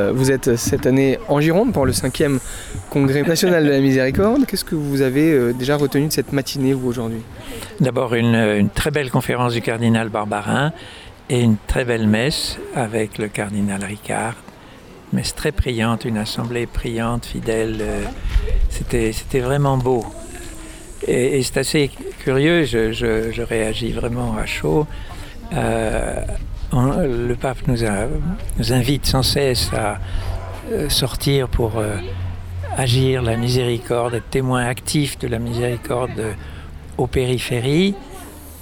Euh, vous êtes cette année en Gironde pour le 5e congrès national de la miséricorde. Qu'est-ce que vous avez euh, déjà retenu de cette matinée, vous, aujourd'hui? D'abord, une, très belle conférence du cardinal Barbarin et une très belle messe avec le cardinal Ricard. Messe très priante, une assemblée priante, fidèle. Euh, C'était, c'était vraiment beau. Et, c'est assez curieux, je, réagis vraiment à chaud. Euh, le pape nous, invite sans cesse à euh, sortir pour euh, agir la miséricorde, être témoin actif de la miséricorde aux périphéries.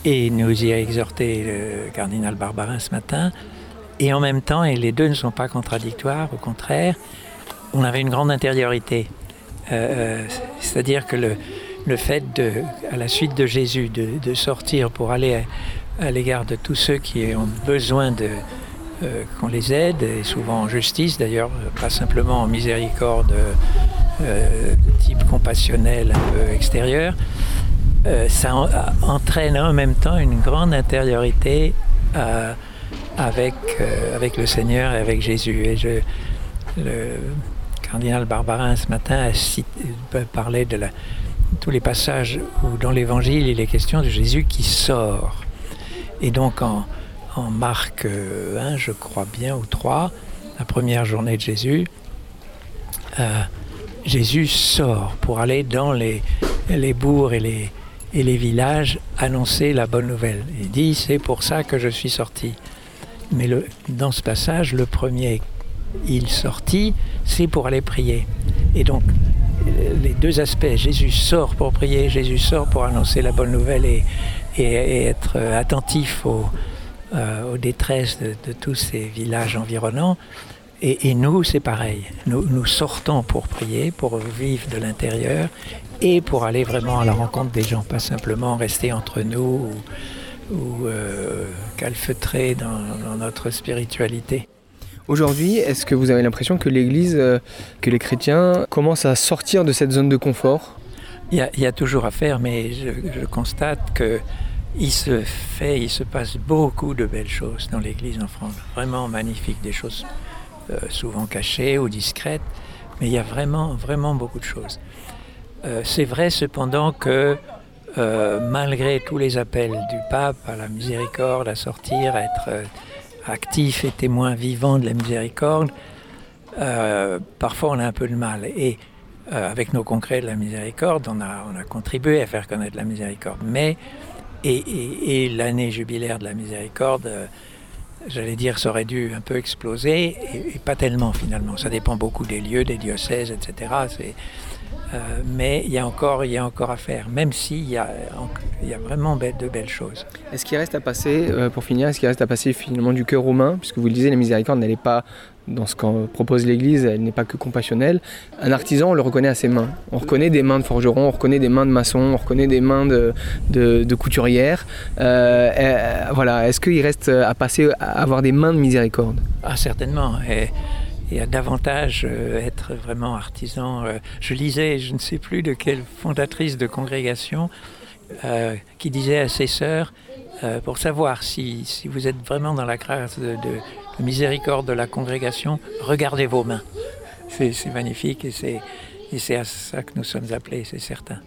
Et nous y a exhorté le cardinal Barbarin ce matin. Et en même temps, et les deux ne sont pas contradictoires, au contraire, on avait une grande intériorité. Euh, C'est-à-dire que le, fait, à la suite de Jésus, de sortir pour aller à, l'égard de tous ceux qui ont besoin de euh, qu'on les aide, et souvent en justice d'ailleurs, pas simplement en miséricorde euh, type compassionnel un peu extérieur, euh, ça en, entraîne en même temps une grande intériorité euh, avec, avec le Seigneur et avec Jésus. Et le cardinal Barbarin ce matin a cité, parlait de tous les passages où dans l'évangile il est question de Jésus qui sort. Et donc en, en Marc 1, je crois bien, ou 3, la première journée de Jésus, euh, Jésus sort pour aller dans les, les bourgs et les, et les villages annoncer la bonne nouvelle. Il dit, c'est pour ça que je suis sorti. Mais dans ce passage, le premier, il sortit, c'est pour aller prier. Et donc, les deux aspects, Jésus sort pour prier, Jésus sort pour annoncer la bonne nouvelle et, et, et être attentif aux, euh, aux détresses de, de, tous ces villages environnants. Et, et nous, c'est pareil. Nous, nous, sortons pour prier, pour vivre de l'intérieur et pour aller vraiment à la rencontre des gens, pas simplement rester entre nous ou, ou euh, calfeutrer dans, dans notre spiritualité. Aujourd'hui, est-ce que vous avez l'impression que l'Église, euh, que les chrétiens commencent à sortir de cette zone de confort? Il y, a, il y a toujours à faire, mais je, je constate que il se fait, il se passe beaucoup de belles choses dans l'Église en France. Vraiment magnifiques, des choses euh, souvent cachées ou discrètes, mais il y a vraiment, vraiment beaucoup de choses. Euh, C'est vrai cependant que euh, malgré tous les appels du pape à la miséricorde, à sortir, à être actif et témoin vivant de la miséricorde, parfois on a un peu de mal. Et avec nos congrès de la miséricorde, on a, on a contribué à faire connaître la miséricorde. Mais et, l'année jubilaire de la miséricorde, euh, j'allais dire, ça aurait dû un peu exploser, et, pas tellement finalement. Ça dépend beaucoup des lieux, des diocèses, etc. Euh, mais il y, a encore, il y a encore à faire, même s'il y, a, il y a vraiment de belles choses. Est-ce qu'il reste à passer, euh, pour finir, est-ce qu'il reste à passer finalement du cœur romain, puisque vous le disiez, la miséricorde n'allait pas dans ce qu'en propose l'Église, elle n'est pas que compassionnelle. Un artisan, on le reconnaît à ses mains. On reconnaît des mains de forgeron, on reconnaît des mains de maçon, on reconnaît des mains de, de. Euh, euh, voilà, est-ce qu'il reste à passer à avoir des mains de miséricorde? Ah, certainement. Et, et à davantage euh, être vraiment artisan. Euh, je lisais, je ne sais plus de quelle fondatrice de congrégation, euh, qui disait à ses sœurs, pour savoir si, si, vous êtes vraiment dans la grâce de, de, de miséricorde de la congrégation, regardez vos mains. C'est magnifique et c'est à ça que nous sommes appelés, c'est certain.